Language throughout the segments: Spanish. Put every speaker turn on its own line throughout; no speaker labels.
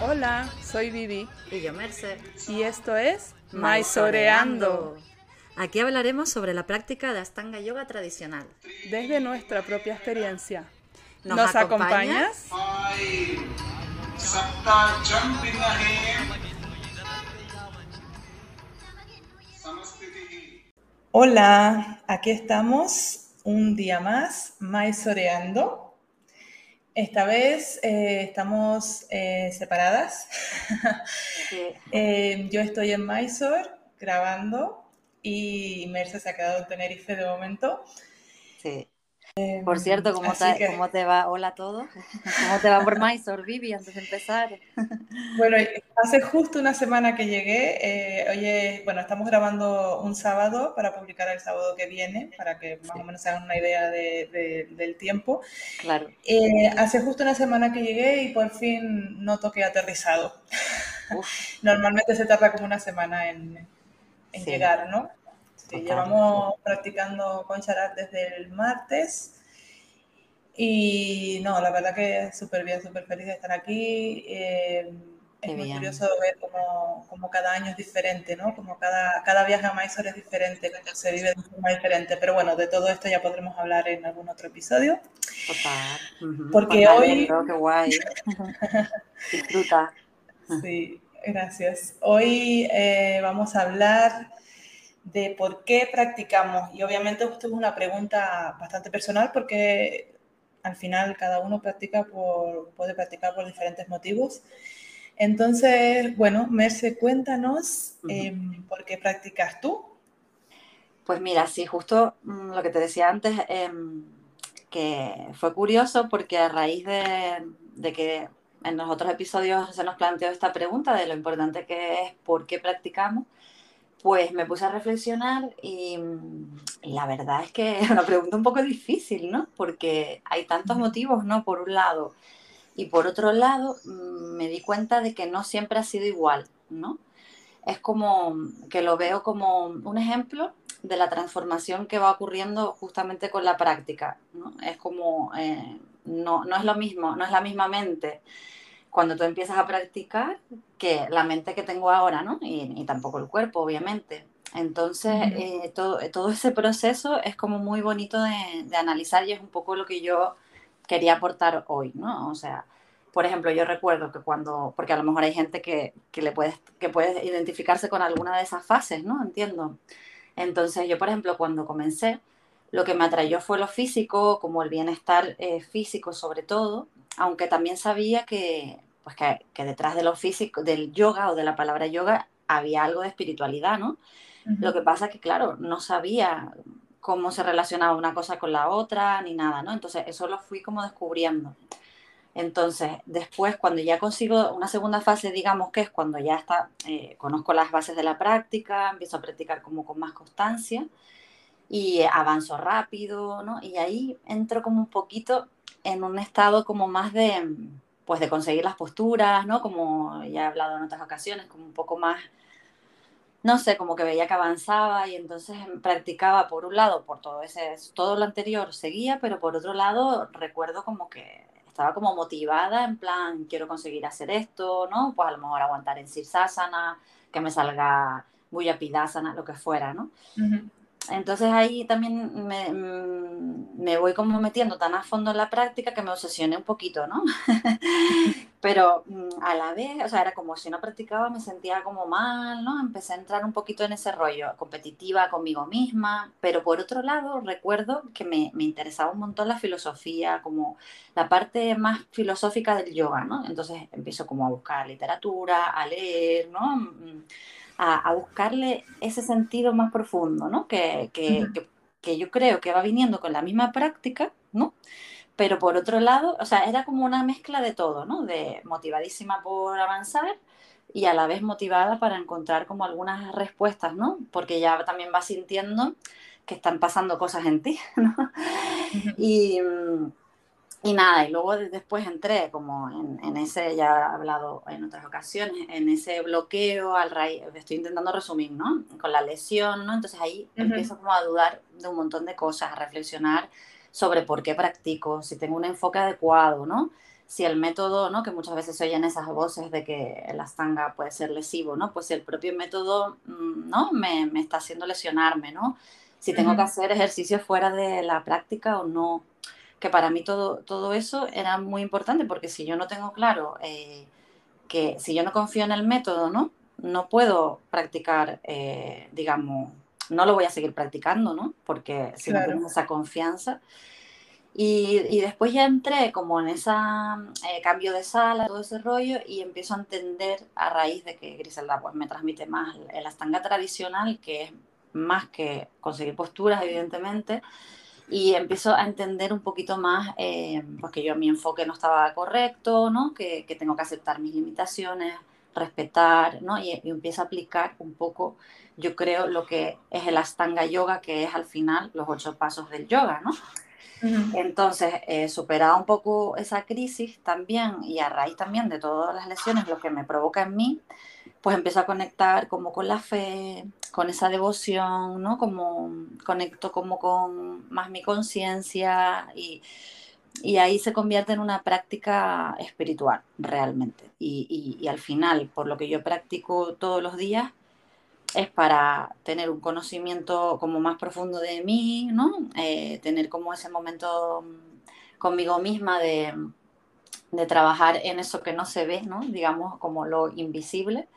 Hola, soy Vivi.
Y yo, Merce.
Y esto es Maisoreando.
Aquí hablaremos sobre la práctica de Astanga Yoga tradicional.
Desde nuestra propia experiencia.
¿Nos
¿Nos,
acompañas?
acompañas? Hola, aquí estamos un día más, Maisoreando. Esta vez eh, estamos eh, separadas. Eh, yo estoy en Mysore grabando y Merce se ha quedado en Tenerife de momento.
Sí. Por cierto, ¿cómo te,
que-
cómo te va? Hola a todos. ¿Cómo te va por Mysore, Vivi, antes de empezar?
Bueno, hace justo una semana que llegué. eh, oye, bueno, estamos grabando un sábado para publicar el sábado que viene, para que más o menos se hagan una idea de- de- del tiempo.
Claro.
Eh, hace justo una semana que llegué y por fin noto que he aterrizado.
Uf,
Normalmente se tarda como una semana en, en
Sí.
llegar, ¿no? Sí,
Total.
llevamos practicando con Sharat desde el martes y no, la verdad que súper bien, súper feliz de estar aquí. Eh,
Qué
es muy
bien.
curioso ver cómo, cómo cada año es diferente, ¿no? Como cada, cada viaje a Mysore es diferente, se vive de forma diferente. Pero bueno, de todo esto ya podremos hablar en algún otro episodio.
total. Ujú.
Porque
Pues
hoy-
alegro, Qué guay. Disfruta.
Sí, gracias. Hoy eh, vamos a hablar de por qué practicamos. Y obviamente esto es una pregunta bastante personal porque al final cada uno practica por, puede practicar por diferentes motivos. Entonces, bueno, Merce, cuéntanos eh, por qué practicas tú.
Pues mira, sí, justo mm, lo que te decía antes, em, que fue curioso porque a raíz de, de que en los otros episodios se nos planteó esta pregunta de lo importante que es por qué practicamos, pues me puse a reflexionar y, mm, la verdad es que es una pregunta un poco difícil, ¿no? Porque hay tantos motivos, ¿no? Por un lado. Y por otro lado, mm, me di cuenta de que no siempre ha sido igual, ¿no? Es como que lo veo como un ejemplo de la transformación que va ocurriendo justamente con la práctica, ¿no? Es como, eh, no, no es lo mismo, no es la misma mente cuando tú empiezas a practicar que la mente que tengo ahora, ¿no? Y, y tampoco el cuerpo, obviamente. Entonces,
Ujú.
eh, todo, todo ese proceso es como muy bonito de, de analizar y es un poco lo que yo quería aportar hoy, ¿no? O sea, por ejemplo, yo recuerdo que cuando, porque a lo mejor hay gente que, que le puede, que puede identificarse con alguna de esas fases, ¿no? Entiendo. Entonces, yo, por ejemplo, cuando comencé, lo que me atrayó fue lo físico, como el bienestar eh, físico sobre todo, aunque también sabía que, pues que, que detrás de lo físico, del yoga o de la palabra yoga, había algo de espiritualidad, ¿no? Lo que pasa es que, claro, no sabía cómo se relacionaba una cosa con la otra ni nada, ¿no? Entonces, eso lo fui como descubriendo. Entonces, después, cuando ya consigo una segunda fase, digamos que es cuando ya está, eh, conozco las bases de la práctica, empiezo a practicar como con más constancia y avanzo rápido, ¿no? Y ahí entro como un poquito en un estado como más de, pues de conseguir las posturas, ¿no? Como ya he hablado en otras ocasiones, como un poco más no sé, como que veía que avanzaba y entonces practicaba por un lado, por todo ese, todo lo anterior seguía, pero por otro lado recuerdo como que estaba como motivada en plan, quiero conseguir hacer esto, ¿no? Pues a lo mejor aguantar en Sirsasana, que me salga Buyapidasana, lo que fuera, ¿no? Entonces ahí también me, mm, me voy como metiendo tan a fondo en la práctica que me obsesioné un poquito, ¿no? Pero mm, a la vez, o sea, era como si no practicaba me sentía como mal, ¿no? Empecé a entrar un poquito en ese rollo, competitiva conmigo misma, pero por otro lado recuerdo que me, me interesaba un montón la filosofía, como la parte más filosófica del yoga, ¿no? Entonces empiezo como a buscar literatura, a leer, ¿no? A, a buscarle ese sentido más profundo, ¿no? Que, que, que, que yo creo que va viniendo con la misma práctica, ¿no? Pero por otro lado, o sea, era como una mezcla de todo, ¿no? De motivadísima por avanzar y a la vez motivada para encontrar como algunas respuestas, ¿no? Porque ya también vas sintiendo que están pasando cosas en ti, ¿no? Y, mm, y nada, y luego de- después entré como en, en ese, ya he hablado en otras ocasiones, en ese bloqueo al raíz, estoy intentando resumir, ¿no? Con la lesión, ¿no? Entonces ahí
Ujú.
empiezo como a dudar de un montón de cosas, a reflexionar sobre por qué practico, si tengo un enfoque adecuado, ¿no? Si el método, ¿no? Que muchas veces se oyen esas voces de que el astanga puede ser lesivo, ¿no? Pues si el propio método, mm, ¿no? Me, me está haciendo lesionarme, ¿no? Si tengo que hacer ejercicios fuera de la práctica o no. Que para mí todo, todo eso era muy importante porque si yo no tengo claro eh, que si yo no confío en el método, ¿no? No puedo practicar, eh, digamos, no lo voy a seguir practicando, ¿no? Porque si no tengo esa confianza. Y, y, después ya entré como en ese eh, cambio de sala, todo ese rollo, y empiezo a entender a raíz de que Griselda pues, me transmite más el astanga tradicional, que es más que conseguir posturas, evidentemente, y empiezo a entender un poquito más, eh, pues que yo mi enfoque no estaba correcto, ¿no? Que, que tengo que aceptar mis limitaciones, respetar, ¿no? Y, y empiezo a aplicar un poco yo creo, lo que es el Astanga Yoga, que es al final los ocho pasos del yoga, ¿no? Entonces, eh, superado un poco esa crisis también y a raíz también de todas las lesiones, lo que me provoca en mí, pues empiezo a conectar como con la fe, con esa devoción, ¿no? Como conecto como con más mi conciencia y, y, ahí se convierte en una práctica espiritual realmente. Y, y, al final, por lo que yo practico todos los días, es para tener un conocimiento como más profundo de mí, ¿no? Eh, tener como ese momento conmigo misma de, de, trabajar en eso que no se ve, ¿no? Digamos, como lo invisible,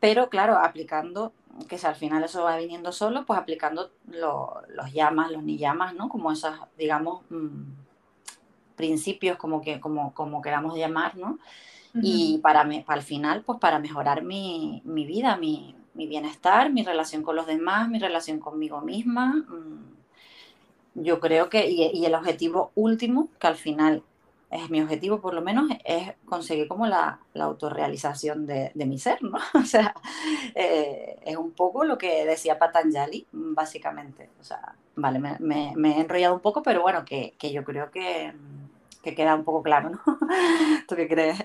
pero claro, aplicando, que si al final eso va viniendo solo, pues aplicando los llamas, los ni llamas, ¿no? Como esos, digamos, mm, principios, como, que, como, como queramos llamar, ¿no? Y para, me, para el final, pues para mejorar mi, mi vida, mi, mi bienestar, mi relación con los demás, mi relación conmigo misma. Mm, yo creo que, y, el objetivo último, que al final es mi objetivo por lo menos, es conseguir como la, la autorrealización de, de, mi ser, ¿no? O sea, eh, es un poco lo que decía Patanjali, básicamente. O sea, vale, me, me, me he enrollado un poco, pero bueno, que, que yo creo que que queda un poco claro, ¿no? ¿Tú qué crees?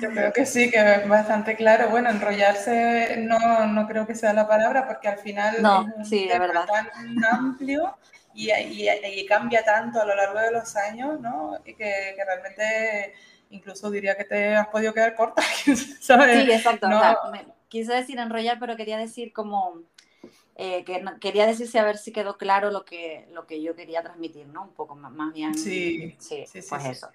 Yo creo que sí, que es bastante claro. Bueno, enrollarse no, no creo que sea la palabra porque al final
no, es un sí, tema verdad.
tan amplio y, y, y, cambia tanto a lo largo de los años, ¿no? Y que, que realmente incluso diría que te has podido quedar corta, ¿sabes?
Sí, exacto. No, o sea, me, quise decir enrollar, pero quería decir como eh, que quería decirse a ver si quedó claro lo que, lo que yo quería transmitir, ¿no? Un poco más, más bien.
Sí, sí,
sí pues sí, eso.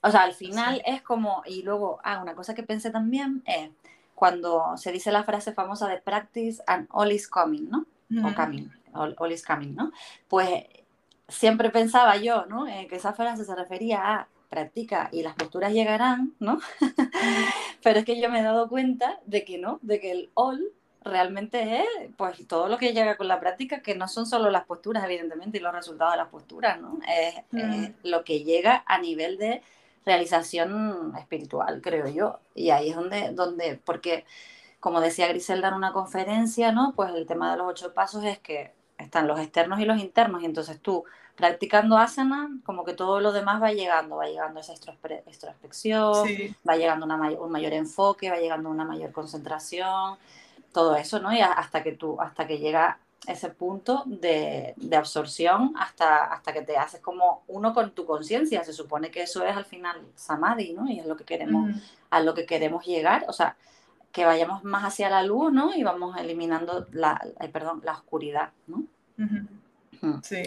O sea, al final es como, y luego, ah, una cosa que pensé también es cuando se dice la frase famosa de practice and all is coming, ¿no? O coming, all, all, is coming, ¿no? Pues siempre pensaba yo, ¿no? Eh, que esa frase se refería a practica y las posturas llegarán, ¿no? Pero es que yo me he dado cuenta de que no, de que el all realmente es pues todo lo que llega con la práctica, que no son solo las posturas, evidentemente, y los resultados de las posturas, ¿no? Es, mm. lo que llega a nivel de realización espiritual, creo yo. Y ahí es donde, donde, porque como decía Griselda en una conferencia, ¿no? Pues el tema de los ocho pasos es que están los externos y los internos, y entonces tú practicando asana, como que todo lo demás va llegando, va llegando esa introspección, sí. va llegando una un mayor enfoque, va llegando una mayor concentración, todo eso, ¿no? Y hasta que tú, hasta que llega ese punto de, de absorción, hasta, hasta que te haces como uno con tu conciencia. Se supone que eso es al final samadhi, ¿no? Y es lo que queremos, uh -huh. a lo que queremos llegar. O sea, que vayamos más hacia la luz, ¿no? Y vamos eliminando la, perdón, la oscuridad, ¿no?
Uh -huh. Sí.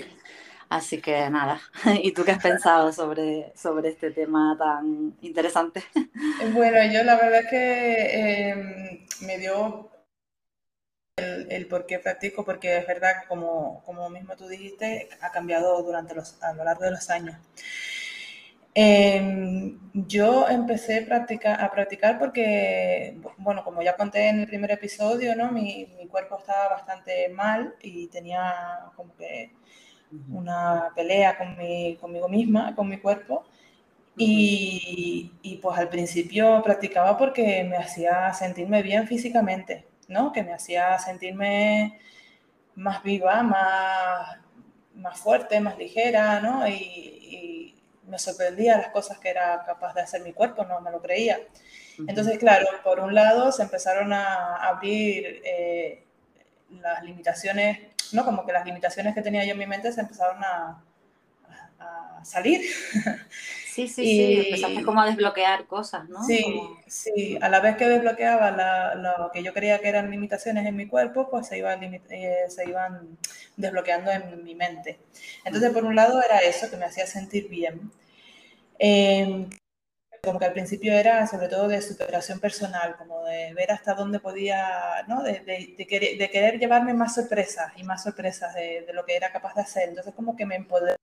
Así que nada, ¿y tú qué has pensado sobre, sobre este tema tan interesante?
Bueno, yo la verdad es que eh, me dio el, el, por qué practico, porque es verdad, como, como mismo tú dijiste, ha cambiado durante los, a lo largo de los años. Eh, yo empecé a practicar, a practicar porque, bueno, como ya conté en el primer episodio, ¿no? mi, mi cuerpo estaba bastante mal y tenía como que una pelea con mi, conmigo misma, con mi cuerpo. Y, y, pues al principio practicaba porque me hacía sentirme bien físicamente. ¿no? Que me hacía sentirme más viva, más, más fuerte, más ligera, ¿no? Y, y, me sorprendía las cosas que era capaz de hacer mi cuerpo, no me lo creía. Entonces, claro, por un lado se empezaron a abrir eh, las limitaciones, ¿no? Como que las limitaciones que tenía yo en mi mente se empezaron a, salir.
Sí, sí, sí, empezaste como a desbloquear cosas, ¿no?
Sí, sí, a la vez que desbloqueaba lo que yo creía que eran limitaciones en mi cuerpo, pues se iban, eh, se iban desbloqueando en mi mente. Entonces, por un lado era eso, que me hacía sentir bien. Em, como que al principio era sobre todo de superación personal, como de ver hasta dónde podía, ¿no? De, de, querer, de querer, llevarme más sorpresas y más sorpresas de, de, lo que era capaz de hacer. Entonces como que me empoderé.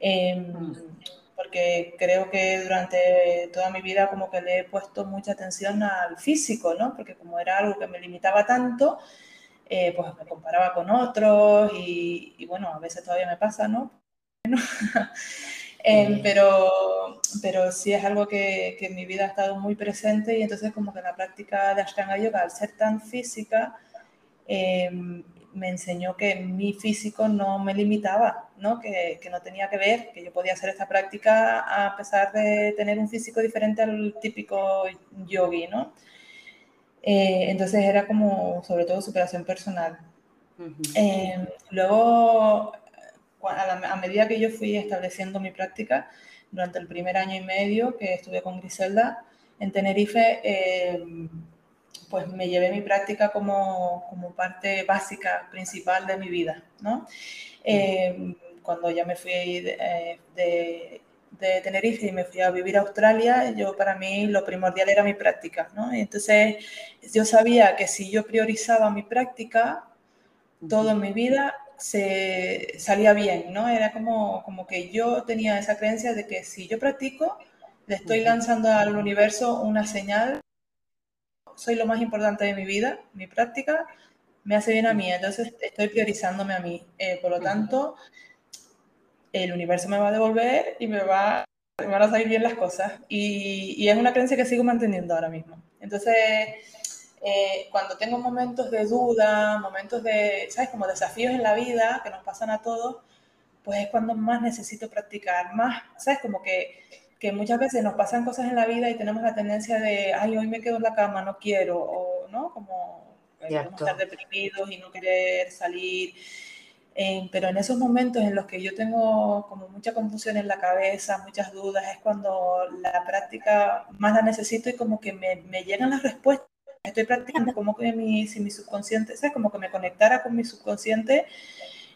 Eh, porque creo que durante toda mi vida como que le he puesto mucha atención al físico, ¿no? Porque como era algo que me limitaba tanto, eh, pues me comparaba con otros y, y, bueno, a veces todavía me pasa, ¿no? eh, pero, pero sí es algo que, que, en mi vida ha estado muy presente y entonces como que la práctica de Ashtanga Yoga, al ser tan física, eh, me enseñó que mi físico no me limitaba, ¿no? Que, que, no tenía que ver, que yo podía hacer esta práctica a pesar de tener un físico diferente al típico yogi, ¿no? Eh, entonces era como sobre todo superación personal. Uh -huh. eh, luego, a, la, a, medida que yo fui estableciendo mi práctica, durante el primer año y medio que estuve con Griselda en Tenerife, eh, pues me llevé mi práctica como, como parte básica, principal de mi vida, ¿no? Cuando ya me fui de, de, de, Tenerife y me fui a vivir a Australia, yo para mí lo primordial era mi práctica, ¿no? Y entonces yo sabía que si yo priorizaba mi práctica, todo en mi vida se salía bien, ¿no? Era como, como que yo tenía esa creencia de que si yo practico, le estoy lanzando al universo una señal soy lo más importante de mi vida, mi práctica me hace bien a mí, entonces estoy priorizándome a mí. Eh, por lo tanto, el universo me va a devolver y me, va, me van a salir bien las cosas. Y, y, es una creencia que sigo manteniendo ahora mismo. Entonces, eh, cuando tengo momentos de duda, momentos de, ¿sabes? Como desafíos en la vida que nos pasan a todos, pues es cuando más necesito practicar, más, ¿sabes? Como que que muchas veces nos pasan cosas en la vida y tenemos la tendencia de, ay, hoy me quedo en la cama, no quiero, o, ¿no? Como estar deprimidos y no querer salir. Eh, pero en esos momentos en los que yo tengo como mucha confusión en la cabeza, muchas dudas, es cuando la práctica más la necesito y como que me, me llegan las respuestas. Estoy practicando como que mi, si mi subconsciente, ¿sabes? Como que me conectara con mi subconsciente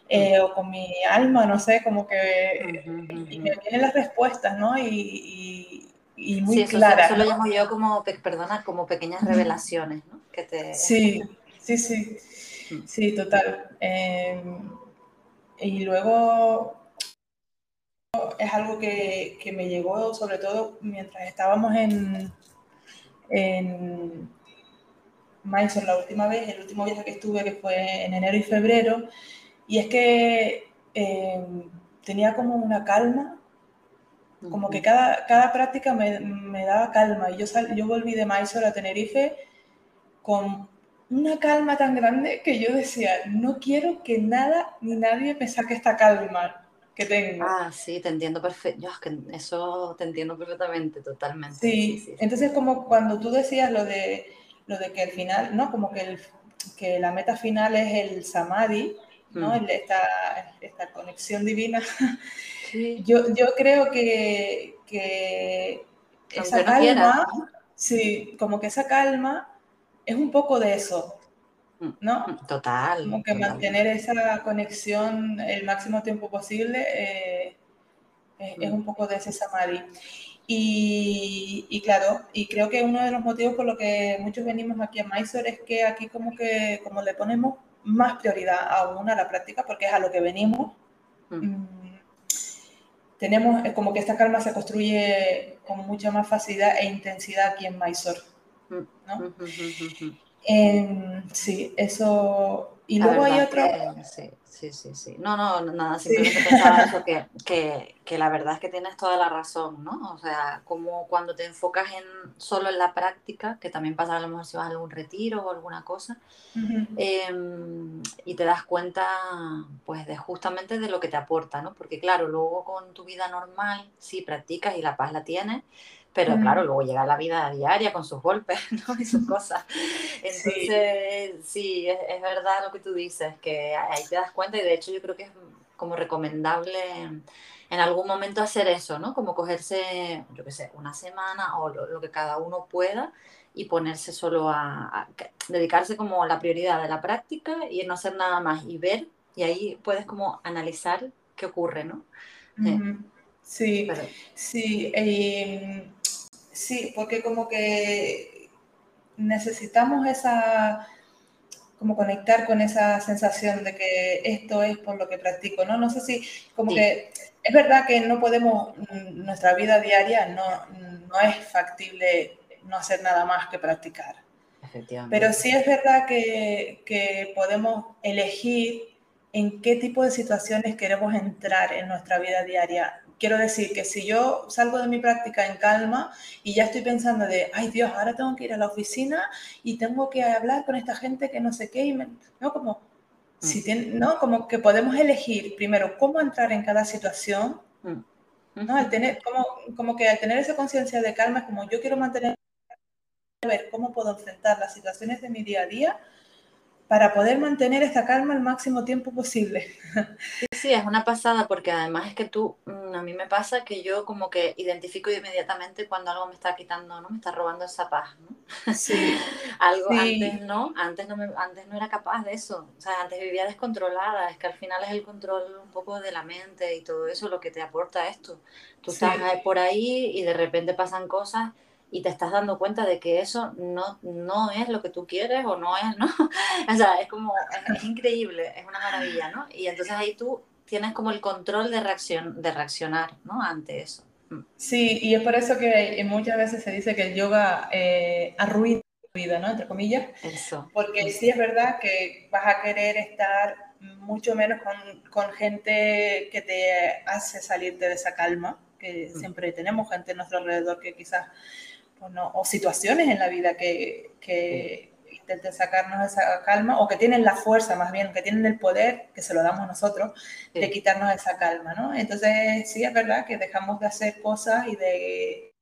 eh, o con mi alma, no sé, como que uh -huh. y me vienen las respuestas, ¿no? Y, y, y muy
sí, eso, lo llamo yo como, perdona, como pequeñas revelaciones, ¿no? Que te...
Sí, sí, sí, sí, total. Eh, y luego es algo que, que, me llegó sobre todo mientras estábamos en, en Mysore la última vez, el último viaje que estuve, que fue en enero y febrero, y es que eh, tenía como una calma, como que cada, cada práctica me, me daba calma. Y yo, sal, yo volví de Mysore a Tenerife con una calma tan grande que yo decía, no quiero que nada ni nadie me saque esta calma que tengo.
Ah, sí, te entiendo perfecto. Eso te entiendo perfectamente, totalmente.
Sí, sí, sí, entonces como cuando tú decías lo de, lo de que al final, ¿no? Como que, el, que la meta final es el samadhi, ¿no? Mm. Esta, esta, conexión divina. Sí. Yo, yo creo que, que esa no calma, sí, como que esa calma es un poco de eso, ¿no?
Mm, total.
Como que
total.
mantener esa conexión el máximo tiempo posible eh, es, mm. es, un poco de ese samadhi. Y, y, claro, y creo que uno de los motivos por los que muchos venimos aquí a Mysore es que aquí como que como le ponemos más prioridad aún a la práctica porque es a lo que venimos. Mm. Tenemos como que esta calma se construye con mucha más facilidad e intensidad aquí en Mysore. ¿No? eh, sí, eso. Y luego hay otro.
Que, sí, sí, sí, sí. No, no, nada, simplemente sí. pensaba eso, que, que, que, la verdad es que tienes toda la razón, ¿no? O sea, como cuando te enfocas en solo en la práctica, que también pasa a lo mejor si vas a algún retiro o alguna cosa, uh -huh. eh, y te das cuenta, pues, de justamente de lo que te aporta, ¿no? Porque, claro, luego con tu vida normal, sí, practicas y la paz la tienes, pero mm. claro, luego llega la vida diaria con sus golpes ¿no? y sus cosas. Entonces, sí, sí es, es, verdad lo que tú dices, que ahí te das cuenta y de hecho yo creo que es como recomendable en algún momento hacer eso, ¿no? Como cogerse, yo qué sé, una semana o lo, que cada uno pueda y ponerse solo a, dedicarse como a la prioridad de la práctica y no hacer nada más y ver y ahí puedes como analizar qué ocurre, ¿no?
Sí, sí, sí, porque como que necesitamos esa, como conectar con esa sensación de que esto es por lo que practico, ¿no? No sé si, como que es verdad que no podemos, mm, nuestra vida diaria no, no es factible no hacer nada más que practicar. Pero sí es verdad que, que podemos elegir en qué tipo de situaciones queremos entrar en nuestra vida diaria quiero decir que si yo salgo de mi práctica en calma y ya estoy pensando de, ay Dios, ahora tengo que ir a la oficina y tengo que hablar con esta gente que no sé qué, y ¿no? Como, mm. si tiene, ¿no? Como que podemos elegir primero cómo entrar en cada situación, mm. ¿no? Al tener, como, como que al tener esa conciencia de calma es como yo quiero mantener, a ver cómo puedo enfrentar las situaciones de mi día a día para poder mantener esta calma el máximo tiempo posible.
Sí, sí, es una pasada porque además es que tú, mm, a mí me pasa que yo como que identifico inmediatamente cuando algo me está quitando, ¿no? Me está robando esa paz, ¿no? Sí. algo antes, ¿no? Antes no, me, antes no era capaz de eso. O sea, antes vivía descontrolada. Es que al final es el control un poco de la mente y todo eso lo que te aporta esto. Tú estás por ahí y de repente pasan cosas y te estás dando cuenta de que eso no, no es lo que tú quieres o no es, ¿no? o sea, es como, es, increíble, es una maravilla, ¿no? Y entonces ahí tú tienes como el control de, reacción, de reaccionar, ¿no? Ante eso.
Mm. Sí, y es por eso que muchas veces se dice que el yoga eh, arruina tu vida, ¿no? Entre comillas. Eso. Porque sí es verdad que vas a querer estar mucho menos con, con gente que te hace salirte de esa calma, que mm. siempre tenemos gente a nuestro alrededor que quizás o, situaciones en la vida que, que intenten sacarnos esa calma o que tienen la fuerza más bien, que tienen el poder, que se lo damos nosotros, de quitarnos esa calma, ¿no? Entonces sí es verdad que dejamos de hacer cosas y de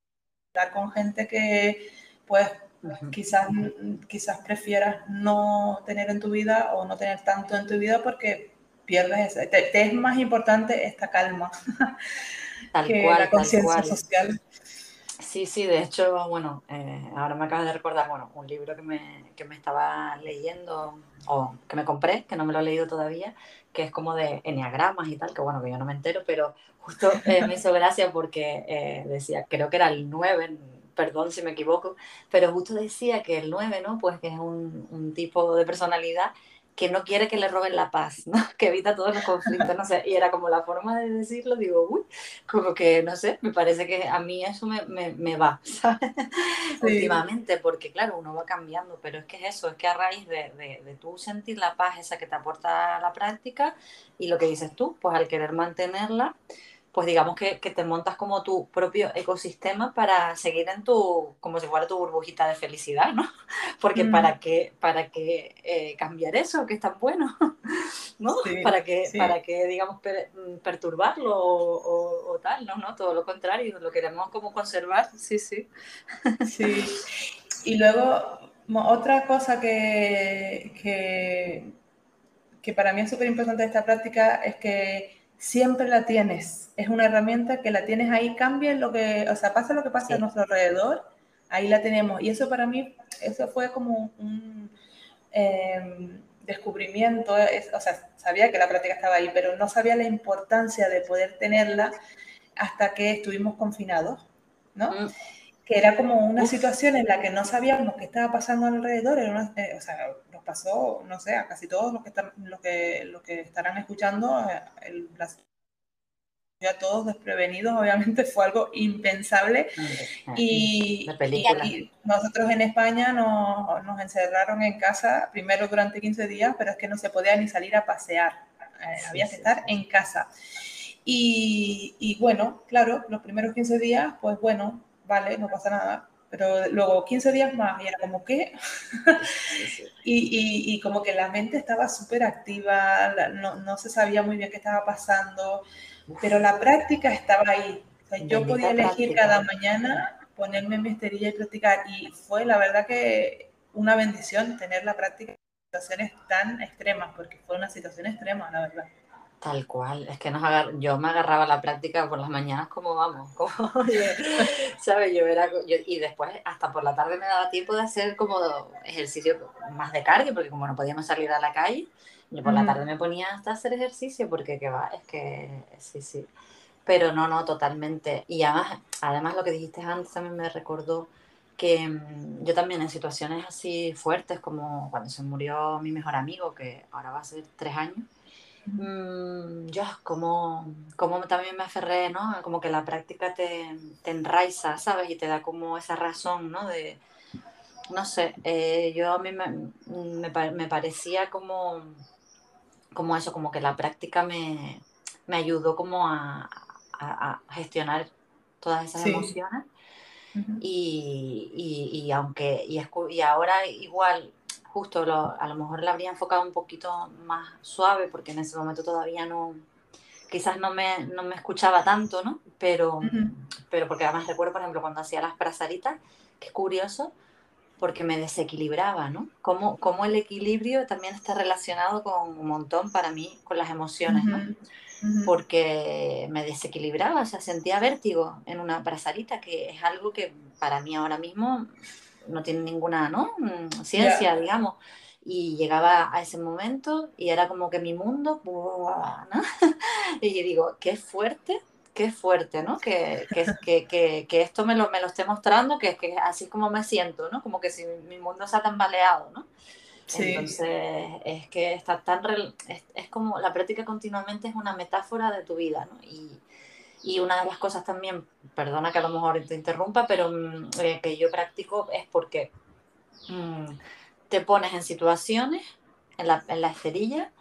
estar con gente que pues quizás, quizás prefieras no tener en tu vida o no tener tanto en tu vida porque pierdes ese, te, es más importante esta calma que la conciencia social.
Sí, sí, de hecho, bueno, eh, ahora me acabas de recordar, bueno, un libro que me, que me estaba leyendo, o que me compré, que no me lo he leído todavía, que es como de enneagramas y tal, que bueno, que yo no me entero, pero justo eh, me hizo gracia porque eh, decía, creo que era el 9, perdón si me equivoco, pero justo decía que el 9, ¿no? Pues que es un, un tipo de personalidad que no quiere que le roben la paz, ¿no? que evita todos los conflictos, no sé, y era como la forma de decirlo, digo, uy, como que, no sé, me parece que a mí eso me, me, me va, ¿sabes? Últimamente, porque claro, uno va cambiando, pero es que es eso, es que a raíz de, de, de tú sentir la paz esa que te aporta la práctica y lo que dices tú, pues al querer mantenerla, pues digamos que, que, te montas como tu propio ecosistema para seguir en tu, como si fuera tu burbujita de felicidad, ¿no? Porque para mm. qué, para qué eh, cambiar eso, que es tan bueno, ¿no? para que, para que digamos, mm, perturbarlo o, tal, ¿no? ¿no? Todo lo contrario, lo queremos como conservar, sí, sí.
Sí. Y luego, otra cosa que, que, que para mí es súper importante de esta práctica es que siempre la tienes. Es una herramienta que la tienes ahí, cambia lo que, o sea, pasa lo que pasa a nuestro alrededor, ahí la tenemos. Y eso para mí, eso fue como un em, descubrimiento, o sea, sabía que la práctica estaba ahí, pero no sabía la importancia de poder tenerla hasta que estuvimos confinados, ¿no? Mm. Que era como una situación en la que no sabíamos qué estaba pasando alrededor, eh, o sea, pasó, no sé, a casi todos los que, están, los que, los que estarán escuchando, eh, el, ya todos desprevenidos, obviamente fue algo impensable. Y, nosotros en España nos, nos, encerraron en casa, primero durante 15 días, pero es que no se podía ni salir a pasear, eh, había que estar en casa. Y, y, bueno, claro, los primeros 15 días, pues bueno, vale, no pasa nada. Pero luego 15 días más y era como que, y, y, como que la mente estaba súper activa, no, no, se sabía muy bien qué estaba pasando, pero la práctica estaba ahí. yo podía elegir cada mañana ponerme mi esterilla y practicar. Y fue la verdad que una bendición tener la práctica en situaciones tan extremas, porque fue una situación extrema, la verdad.
Tal cual, es que nos agar... yo me agarraba la práctica por las mañanas como vamos, como, ¿sabes? Yo era, y después hasta por la tarde me daba tiempo de hacer como ejercicio más de cardio, porque como no podíamos salir a la calle, yo por la tarde me ponía hasta hacer ejercicio, porque qué va, es que sí, sí. Pero no, no, totalmente. Y además, además lo que dijiste antes también me recordó que mm, yo también en situaciones así fuertes como cuando se murió mi mejor amigo, que ahora va a ser tres años, Mm, yo como, como también me aferré, ¿no? Como que la práctica te, te enraiza, ¿sabes? Y te da como esa razón, ¿no? De, no sé, eh, yo a mí me, me, me, parecía como, como eso, como que la práctica me, me ayudó como a, a, gestionar todas esas emociones. y, y, y, aunque, y, y ahora igual justo a lo mejor la habría enfocado un poquito más suave porque en ese momento todavía no, quizás no me, no me escuchaba tanto, ¿no? Pero, pero porque además recuerdo, por ejemplo, cuando hacía las brazaritas, que es curioso, porque me desequilibraba, ¿no? Como, como el equilibrio también está relacionado con un montón para mí, con las emociones, ¿no? Porque me desequilibraba, o sea, sentía vértigo en una brazarita, que es algo que para mí ahora mismo no tiene ninguna ¿no? Mm, ciencia, digamos. Y llegaba a ese momento y era como que mi mundo, ¿no? y yo digo, qué fuerte, qué fuerte, ¿no? Que, que, que, que, esto me lo, me lo esté mostrando, que es que así como me siento, ¿no? Como que si mi mundo se ha tambaleado, ¿no? Sí. Entonces, es que está tan... Es, es, como la práctica continuamente es una metáfora de tu vida, ¿no? Y, y una de las cosas también, perdona que a lo mejor te interrumpa, pero mm, eh, que yo practico es porque mm, te pones en situaciones, en la, en la esterilla,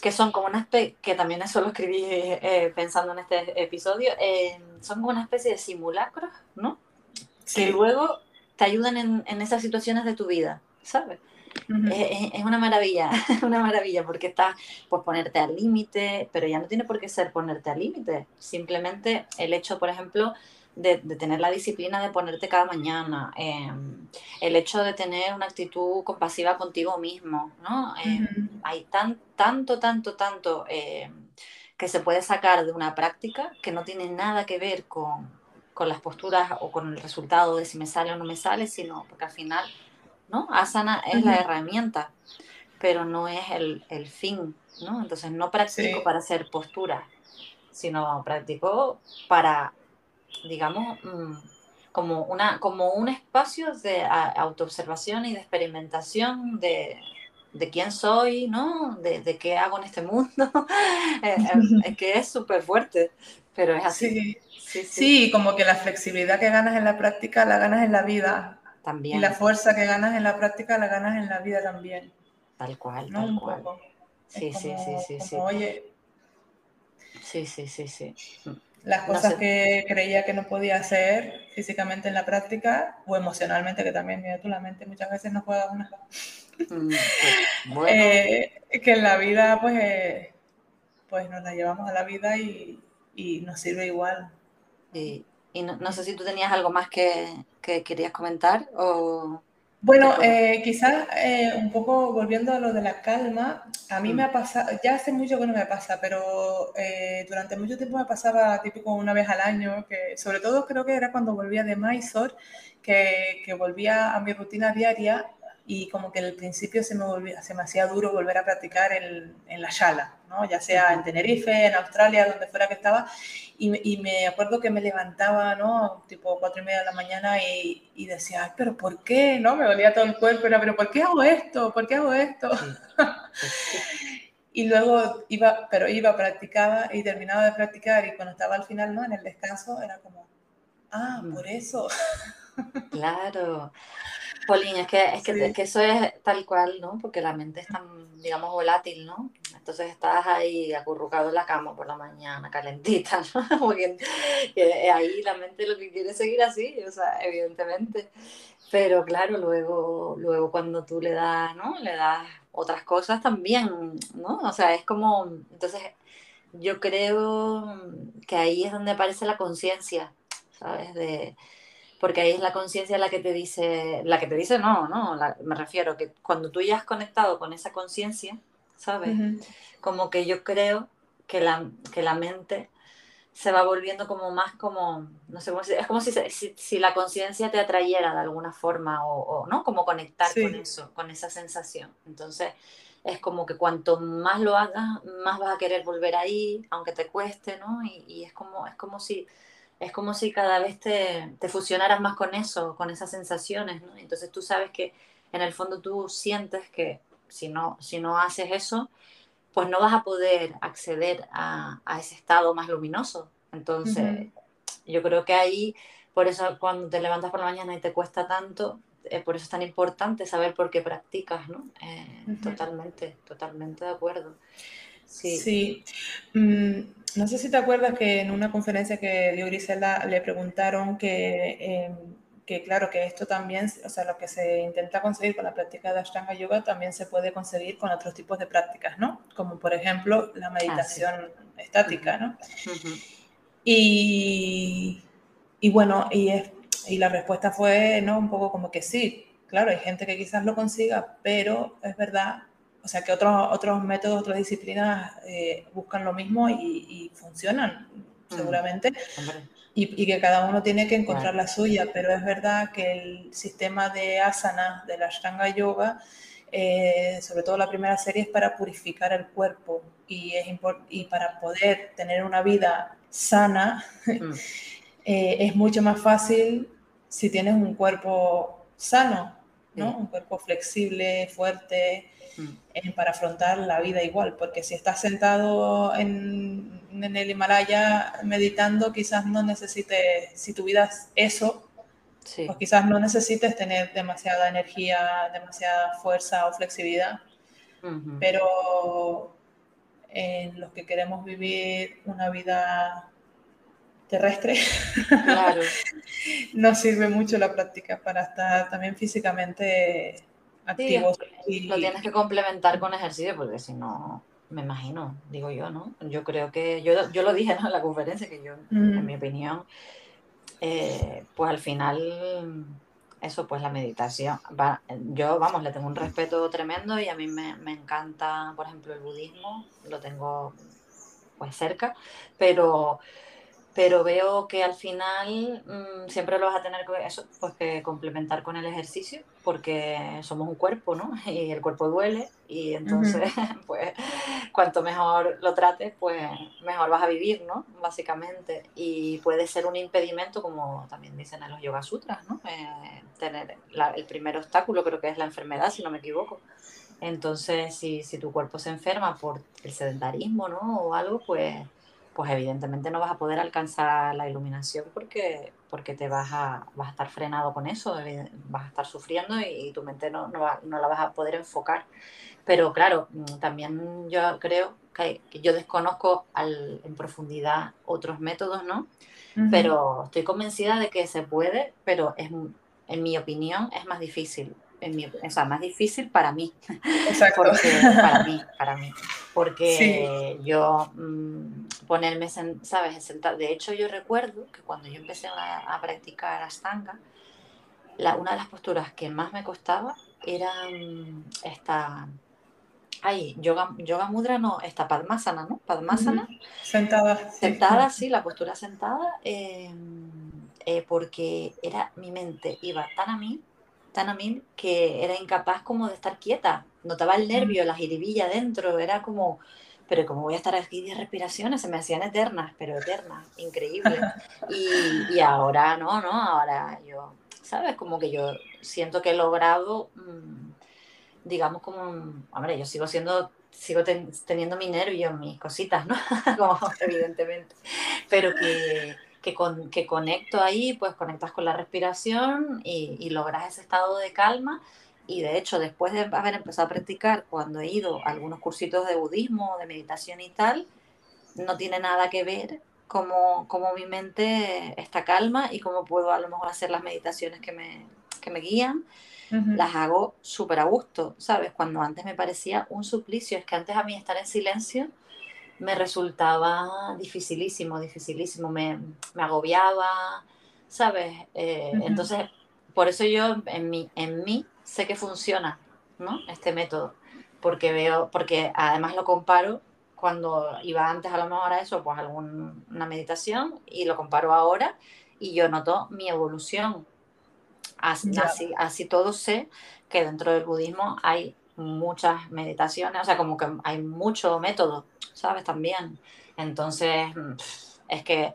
que son como una especie, que también eso lo escribí eh, pensando en este episodio, eh, son como una especie de simulacros, ¿no? Que luego te ayudan en, en esas situaciones de tu vida, ¿sabes? Es, una maravilla, una maravilla, porque está pues ponerte al límite, pero ya no tiene por qué ser ponerte al límite. Simplemente el hecho, por ejemplo, de, tener la disciplina de ponerte cada mañana, em, el hecho de tener una actitud compasiva contigo mismo, ¿no? Em, hay tan, tanto, tanto, tanto em, que se puede sacar de una práctica que no tiene nada que ver con, con las posturas o con el resultado de si me sale o no me sale, sino porque al final ¿no? Asana es la herramienta, pero no es el, el, fin, ¿no? Entonces no practico para hacer postura, sino practico para, digamos, mm, como, una, como un espacio de autoobservación y de experimentación de, de quién soy, ¿no? De, de, qué hago en este mundo. Eh, eh, es que es súper fuerte, pero es así.
Sí. Sí, sí, como que la flexibilidad que ganas en la práctica la ganas en la vida. Y la fuerza que ganas en la práctica la ganas en la vida también.
Tal cual, tal cual. Sí, sí, sí, sí, sí.
Oye.
Sí, sí, sí, sí.
Las cosas que creía que no podía hacer físicamente en la práctica o emocionalmente, que también, mira tú, la mente muchas veces no juega una. Mm, pues, eh, que en la vida, pues, eh, pues nos la llevamos a la vida y, y nos sirve igual.
Y, y no, sé si tú tenías algo más que, que querías comentar o...
Bueno, eh, quizás eh, un poco volviendo a lo de la calma, a mí me ha pasado, ya hace mucho que no me pasa, pero eh, durante mucho tiempo me pasaba típico una vez al año, que sobre todo creo que era cuando volvía de Mysore, que, que volvía a mi rutina diaria y como que al principio se me, volvía, se me hacía duro volver a practicar en, en la shala, ¿no? ya sea en Tenerife, en Australia, donde fuera que estaba, y, y, me acuerdo que me levantaba, ¿no? tipo cuatro y media de la mañana y, y, decía, Ay, pero ¿por qué? ¿no? Me dolía todo el cuerpo, era, pero ¿por qué hago esto? ¿Por qué hago esto? y luego iba, pero iba, practicaba y terminaba de practicar y cuando estaba al final, ¿no? En el descanso, era como, ah, mm. por eso.
claro. Polín, es que, es, que, que, eso es tal cual, ¿no? Porque la mente es tan, digamos, volátil, ¿no? Entonces estás ahí acurrucado en la cama por la mañana, calentita, ¿no? Porque ahí la mente lo que quiere es seguir así, o sea, evidentemente. Pero claro, luego, luego cuando tú le das, ¿no? Le das otras cosas también, ¿no? O sea, es como, entonces yo creo que ahí es donde aparece la conciencia, ¿sabes? De, porque ahí es la conciencia la que te dice, la que te dice no, no, me refiero que cuando tú ya has conectado con esa conciencia, ¿sabes? Como que yo creo que la, que la mente se va volviendo como más como, no sé cómo decir, es como si, si, la conciencia te atrayera de alguna forma o, ¿no? Como conectar con eso, con esa sensación. Entonces, es como que cuanto más lo hagas, más vas a querer volver ahí, aunque te cueste, ¿no? Y, y es, como, es, como si, es como si cada vez te, te, fusionaras más con eso, con esas sensaciones, ¿no? Entonces tú sabes que en el fondo tú sientes que si no, si no haces eso, pues no vas a poder acceder a, ese estado más luminoso. Entonces, yo creo que ahí, por eso cuando te levantas por la mañana y te cuesta tanto, eh, por eso es tan importante saber por qué practicas, ¿no? Eh, totalmente, totalmente de acuerdo.
Sí. sí. Mm, no sé si te acuerdas que en una conferencia que dio Grisela le preguntaron que em, que claro que esto también, o sea, lo que se intenta conseguir con la práctica de Ashtanga Yoga también se puede conseguir con otros tipos de prácticas, ¿no? Como por ejemplo la ah, meditación estática, ¿no? y, y, bueno, y, es, y la respuesta fue, ¿no? Un poco como que sí, claro, hay gente que quizás lo consiga, pero es verdad, o sea, que otros, otros métodos, otras disciplinas eh, buscan lo mismo y, y funcionan mm. seguramente y, que cada uno tiene que encontrar la suya, pero es verdad que el sistema de asana de la Ashtanga Yoga, eh, sobre todo la primera serie, es para purificar el cuerpo y, es y para poder tener una vida sana, mm. eh, es mucho más fácil si tienes un cuerpo sano, ¿no? Un cuerpo flexible, fuerte, Mm. para afrontar la vida igual, porque si estás sentado en, en, el Himalaya meditando, quizás no necesites, si tu vida es eso, pues quizás no necesites tener demasiada energía, demasiada fuerza o flexibilidad, pero en los que queremos vivir una vida terrestre, claro. nos sirve mucho la práctica para estar también físicamente activos.
Lo tienes que complementar con ejercicio porque si no, me imagino, digo yo, ¿no? Yo creo que, yo, yo lo dije en la conferencia, que yo, en mi opinión, eh, pues al final, eso, pues la meditación, yo, vamos, le tengo un respeto tremendo y a mí me, me encanta, por ejemplo, el budismo, lo tengo pues cerca, pero pero veo que al final mm, siempre lo vas a tener que, eso, pues que complementar con el ejercicio, porque somos un cuerpo, ¿no? Y el cuerpo duele, y entonces, pues, cuanto mejor lo trates, pues mejor vas a vivir, ¿no? Básicamente. Y puede ser un impedimento, como también dicen en los Yoga Sutras, ¿no? Eh, tener el primer obstáculo, creo que es la enfermedad, si no me equivoco. Entonces, si, si tu cuerpo se enferma por el sedentarismo, ¿no? O algo, pues pues evidentemente no vas a poder alcanzar la iluminación porque, porque te vas a, vas a estar frenado con eso, vas a estar sufriendo y, tu mente no, no, la vas a poder enfocar. Pero claro, mm, también yo creo que, yo desconozco en profundidad otros métodos, ¿no? Pero estoy convencida de que se puede, pero es, en mi opinión es más difícil o sea, más difícil para mí. Exacto. para mí, para mí. Porque yo mm, ponerme, ¿sabes? Sentar. De hecho, yo recuerdo que cuando yo empecé a, practicar Ashtanga, la, una de las posturas que más me costaba era mm, esta. Ay, yoga, yoga mudra no, esta padmasana, ¿no? Padmasana.
Sentada.
Sentada, sí, la postura sentada. Em, eh, porque era mi mente iba tan a mí tan a mí que era incapaz como de estar quieta. Notaba el nervio, la jiribilla dentro, era como, pero como voy a estar aquí 10 respiraciones, se me hacían eternas, pero eternas, increíble. Y, ahora no, ¿no? Ahora yo, ¿sabes? Como que yo siento que he logrado, mm, digamos como, hombre, yo sigo siendo, sigo teniendo mi nervio, mis cositas, ¿no? como evidentemente, pero que que, con, que conecto ahí, pues conectas con la respiración y, logras ese estado de calma. Y de hecho, después de haber empezado a practicar, cuando he ido a algunos cursitos de budismo, de meditación y tal, no tiene nada que ver cómo, cómo mi mente está calma y cómo puedo a lo mejor hacer las meditaciones que me, que me guían. Las hago súper a gusto, ¿sabes? Cuando antes me parecía un suplicio, es que antes a mí estar en silencio me resultaba dificilísimo, dificilísimo, me, me agobiaba, ¿sabes? Eh, entonces, por eso yo en mí, en mí sé que funciona, ¿no? Este método. porque veo, porque además lo comparo cuando iba antes a lo mejor a eso, pues alguna meditación y lo comparo ahora y yo noto mi evolución. Así, así, así todo sé que dentro del budismo hay muchas meditaciones, o sea, como que hay mucho método, ¿sabes? También. Entonces, mm, es que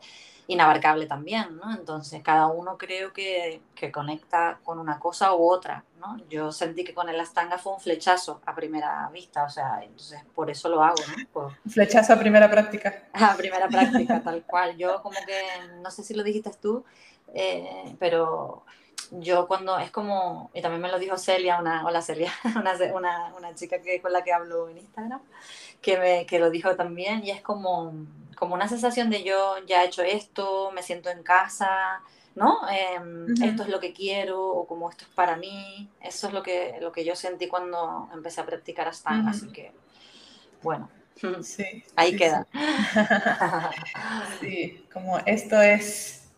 inabarcable también, ¿no? Entonces, cada uno creo que, que, conecta con una cosa u otra, ¿no? Yo sentí que con el Astanga fue un flechazo a primera vista, o sea, entonces por eso lo hago, ¿no?
flechazo a primera práctica.
A primera práctica, tal cual. Yo como que, no sé si lo dijiste tú, eh, pero yo cuando es como, y también me lo dijo Celia, una, hola Celia, una, una, una, chica que, con la que hablo en Instagram, que, me, que lo dijo también, y es como, como una sensación de yo ya he hecho esto, me siento en casa, ¿no? Em, esto es lo que quiero, o como esto es para mí, eso es lo que, lo que yo sentí cuando empecé a practicar Astanga, así que, bueno. Sí, Ahí queda.
Sí. como esto es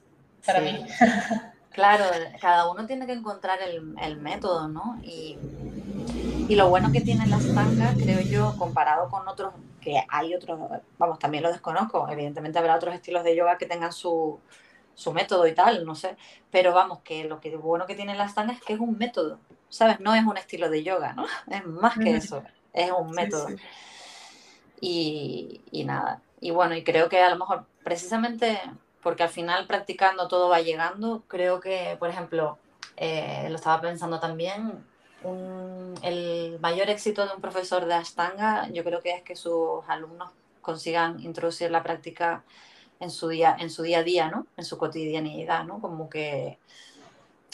para mí.
Claro, cada uno tiene que encontrar el, el método, ¿no? Y, y, lo bueno que tienen las tangas, creo yo, comparado con otros, que hay otros, vamos, también lo desconozco, evidentemente habrá otros estilos de yoga que tengan su, su método y tal, no sé, pero vamos, que lo que bueno que tienen las tangas es que es un método, ¿sabes? No es un estilo de yoga, ¿no? Es más que eso, es un método. Y, y nada, y bueno, y creo que a lo mejor precisamente porque al final practicando todo va llegando. Creo que, por ejemplo, eh, lo estaba pensando también, el mayor éxito de un profesor de Ashtanga yo creo que es que sus alumnos consigan introducir la práctica en su día, en su día a día, ¿no? En su cotidianidad, ¿no? Como que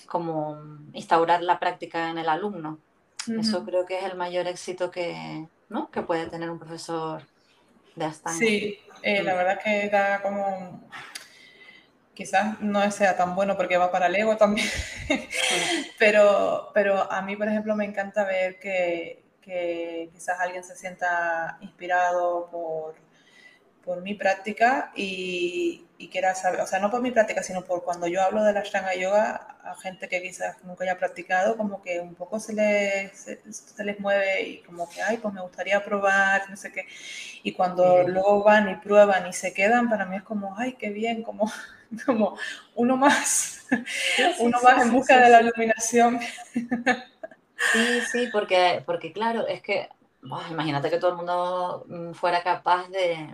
como instaurar la práctica en el alumno. Eso creo que es el mayor éxito que, ¿no? que puede tener un profesor de Ashtanga.
Sí, eh, la mm. verdad que da como quizás no sea tan bueno porque va para el ego también, pero, pero a mí, por ejemplo, me encanta ver que, que quizás alguien se sienta inspirado por, por mi práctica y, y, quiera saber, o sea, no por mi práctica, sino por cuando yo hablo de la Ashtanga Yoga a gente que quizás nunca haya practicado, como que un poco se les, se, les mueve y como que, ay, pues me gustaría probar, no sé qué. Y cuando luego van y prueban y se quedan, para mí es como, ay, qué bien, como como uno más, uno más en busca de la iluminación.
Sí, sí, porque, porque claro, es que imagínate que todo el mundo mm, fuera capaz de,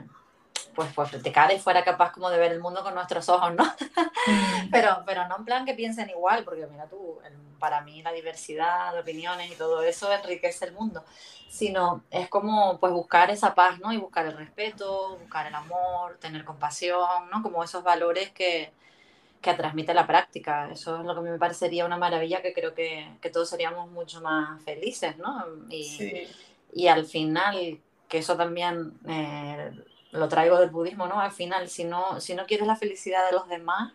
pues, pues practicar y fuera capaz como de ver el mundo con nuestros ojos, ¿no? Mm. pero, pero no en plan que piensen igual, porque mira tú, para mí la diversidad de opiniones y todo eso enriquece el mundo, sino es como pues buscar esa paz, ¿no? Y buscar el respeto, buscar el amor, tener compasión, ¿no? Como esos valores que, que transmite la práctica. Eso es lo que me parecería una maravilla, que creo que, que todos seríamos mucho más felices, ¿no? Y, y al final, que eso también... Eh, lo traigo del budismo, ¿no? Al final, si no, si no quieres la felicidad de los demás,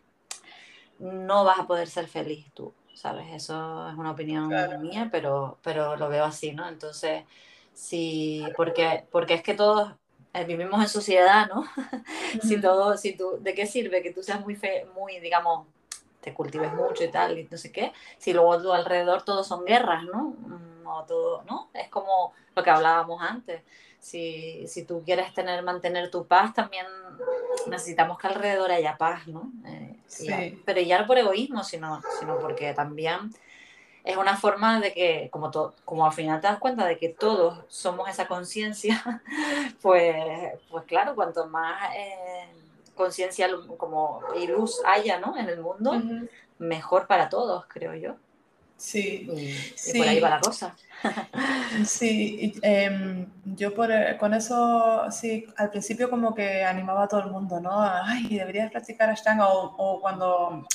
no vas a poder ser feliz tú, ¿sabes? Eso es una opinión mía, pero, pero lo veo así, ¿no? Entonces, sí, porque, porque es que todos eh, vivimos en sociedad, ¿no? si todo, si tú, ¿de qué sirve que tú seas muy, fe, muy, digamos, te cultives mucho y tal, y no sé qué, si luego a tu alrededor todo son guerras, ¿no? No, todo, ¿no? Es como lo que hablábamos antes si, si tú quieres tener, mantener tu paz, también necesitamos que alrededor haya paz, ¿no? Eh, sí. pero ya no por egoísmo, sino, sino porque también es una forma de que, como, como al final te das cuenta de que todos somos esa conciencia, pues, pues claro, cuanto más eh, conciencia como y luz haya ¿no? en el mundo, mejor para todos, creo yo.
Sí,
y, por ahí va la cosa.
sí, em, yo por, eh, con eso, sí, al principio como que animaba a todo el mundo, ¿no? Ay, deberías practicar Ashtanga o, o cuando,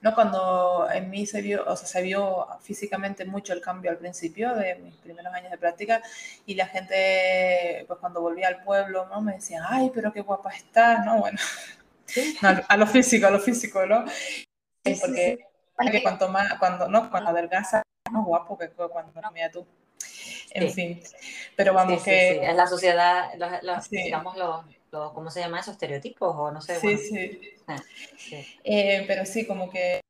no, cuando en mí se vio, o sea, se vio físicamente mucho el cambio al principio de mis primeros años de práctica y la gente, pues cuando volvía al pueblo, ¿no? Me decía, ay, pero qué guapa estás, ¿no? Bueno, a lo físico, a lo físico, ¿no? Sí, porque que cuanto más, cuando no, cuando adelgaza, más guapo que cuando no, mira tú. En fin, pero vamos que...
Es la sociedad, digamos, los, los, ¿cómo se llama eso? Estereotipos o no sé.
Sí, sí. Ah, eh, pero sí, como que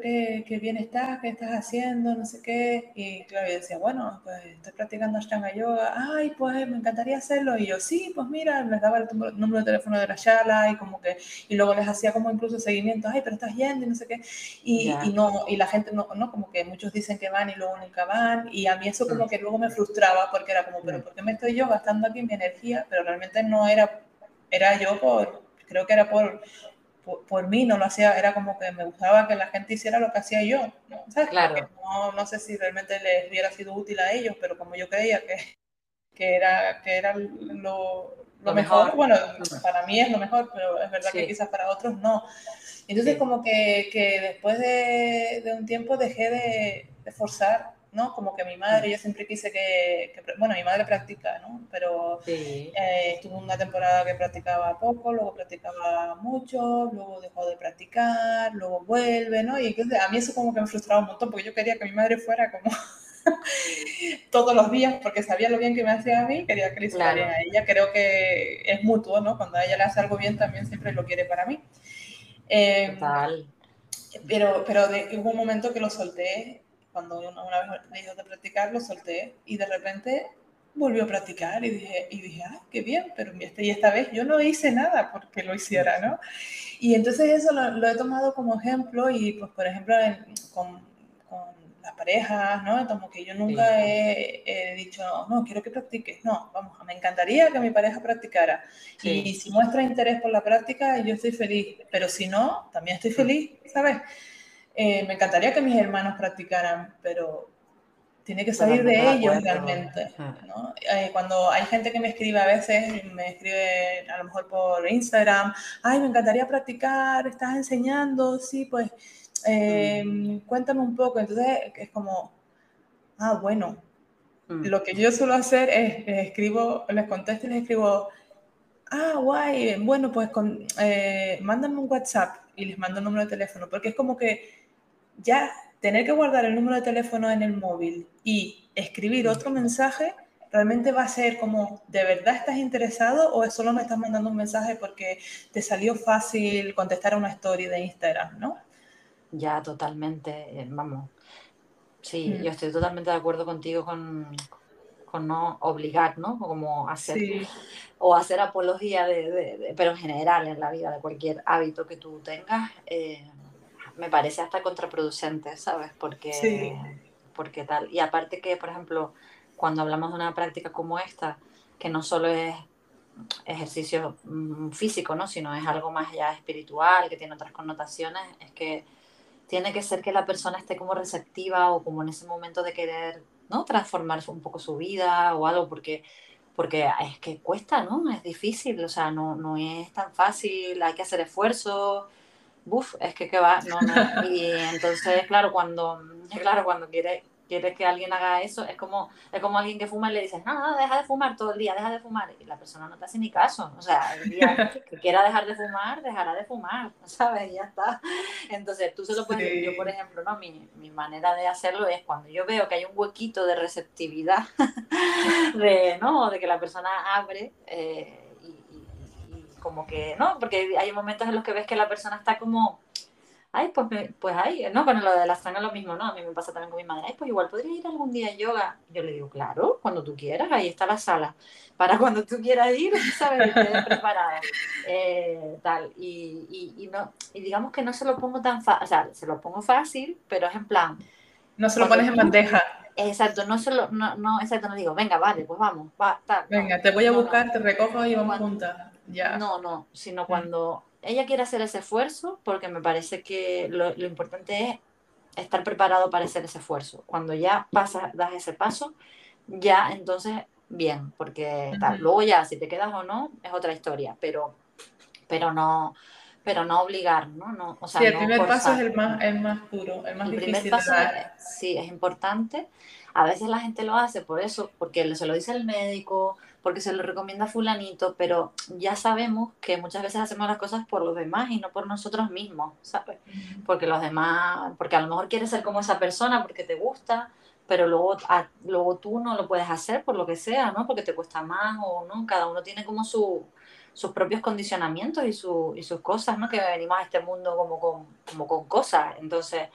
qué, qué, bien estás, qué estás haciendo, no sé qué. Y claro, yo decía, bueno, pues estoy practicando Ashtanga Yoga, ay, pues me encantaría hacerlo. Y yo, sí, pues mira, les daba el número de teléfono de la Shala y como que, y luego les hacía como incluso seguimiento, ay, pero estás yendo y no sé qué. Y, y no, y la gente no, no, como que muchos dicen que van y luego nunca van. Y a mí eso como que luego me frustraba porque era como, pero ¿por qué me estoy yo gastando aquí mi energía? Pero realmente no era, era yo por, creo que era por por, mí, no lo hacía, era como que me gustaba que la gente hiciera lo que hacía yo. ¿no? Claro. No, no, sé si realmente les hubiera sido útil a ellos, pero como yo creía que, que era, que era lo, lo, mejor, bueno, para mí es lo mejor, pero es verdad que quizás para otros no. Entonces, como que, que después de, de, un tiempo dejé de, de forzar ¿no? Como que mi madre, yo siempre quise que, bueno, mi madre practica, ¿no? Pero sí. eh, estuvo una temporada que practicaba poco, luego practicaba mucho, luego dejó de practicar, luego vuelve, ¿no? Y entonces a mí eso como que me frustraba un montón, porque yo quería que mi madre fuera como todos los días, porque sabía lo bien que me hacía a mí, quería que le hiciera bien a ella. Creo que es mutuo, ¿no? Cuando a ella le hace algo bien, también siempre lo quiere para mí. Eh, Total. Pero, pero de, hubo un momento que lo solté cuando una, vez me dijo de practicar, lo solté y de repente volvió a practicar y dije, y dije, ah, qué bien, pero este, y esta vez yo no hice nada porque lo hiciera, ¿no? Y entonces eso lo, he tomado como ejemplo y pues por ejemplo con, con, las parejas, ¿no? Como que yo nunca he, dicho, no, quiero que practiques, no, vamos, me encantaría que mi pareja practicara y, si muestra interés por la práctica, yo estoy feliz, pero si no, también estoy feliz, ¿sabes? Eh, me encantaría que mis hermanos practicaran, pero tiene que salir de ellos realmente. ¿no? Eh, cuando hay gente que me escribe a veces, me escribe a lo mejor por Instagram, ay, me encantaría practicar, estás enseñando, sí, pues eh, mm. cuéntame un poco. Entonces es como, ah, bueno, mm. lo que yo suelo hacer es, les escribo, les contesto y les escribo, ah, guay, bueno, pues con, mándame un WhatsApp y les mando un número de teléfono, porque es como que ya tener que guardar el número de teléfono en el móvil y escribir otro mensaje, realmente va a ser como, ¿de verdad estás interesado o solo me estás mandando un mensaje porque te salió fácil contestar a una story de Instagram, ¿no?
Ya, totalmente, eh, vamos. Sí, mm. yo estoy totalmente de acuerdo contigo con, con no obligar, ¿no? Como hacer, o hacer apología de, pero en general en la vida, de cualquier hábito que tú tengas. Eh, me parece hasta contraproducente, ¿sabes? Porque, porque tal. Y aparte que, por ejemplo, cuando hablamos de una práctica como esta, que no solo es ejercicio mm, físico, ¿no? sino es algo más ya espiritual, que tiene otras connotaciones, es que tiene que ser que la persona esté como receptiva o como en ese momento de querer ¿no? transformar un poco su vida o algo, porque, porque es que cuesta, ¿no? Es difícil, o sea, no, no es tan fácil, hay que hacer esfuerzo, buf, es que, que va, no, no. Y entonces, claro, cuando, claro, cuando quiere quieres que alguien haga eso, es como, es como alguien que fuma y le dices, no, no, deja de fumar todo el día, deja de fumar. Y la persona no te hace ni caso. O sea, el día que quiera dejar de fumar, dejará de fumar, ¿sabes? Y ya está. Entonces, tú se lo puedes decir. Yo, por ejemplo, ¿no? Mi, mi, manera de hacerlo es cuando yo veo que hay un huequito de receptividad, de, ¿no? De que la persona abre. Eh, como que, ¿no? Porque hay momentos en los que ves que la persona está como, ay, pues, pues ay, no, con lo de la sangre lo mismo, ¿no? A mí me pasa también con mi madre, ay, pues igual podría ir algún día a yoga. Yo le digo, claro, cuando tú quieras, ahí está la sala, para cuando tú quieras ir, ¿sabes? Estés preparada. Eh, tal, y, y, y, no, y digamos que no se lo pongo tan fácil, o sea, se lo pongo fácil, pero es en plan...
No se lo pones en bandeja.
Exacto, no solo, no, no, exacto, no digo, venga, vale, pues vamos, va, tal.
Venga, te voy a buscar, te recojo y vamos juntas.
No, no, sino mm. cuando ella quiere hacer ese esfuerzo, porque me parece que lo, importante es estar preparado para hacer ese esfuerzo. Cuando ya pasas, das ese paso, ya entonces bien, porque luego ya si te quedas o no es otra historia, pero, pero no, pero no obligar, ¿no? no o sea,
sí, el primer paso es el más, el más duro, el más el difícil. Primer paso,
sí, es importante. A veces la gente lo hace por eso, porque se lo dice el médico, porque se lo recomienda fulanito, pero ya sabemos que muchas veces hacemos las cosas por los demás y no por nosotros mismos, ¿sabes? Porque los demás, porque a lo mejor quieres ser como esa persona porque te gusta, pero luego, luego tú no lo puedes hacer por lo que sea, ¿no? Porque te cuesta más o no, cada uno tiene como su, sus propios condicionamientos y, su, y sus cosas, ¿no? Que venimos a este mundo como con, como con cosas. Entonces,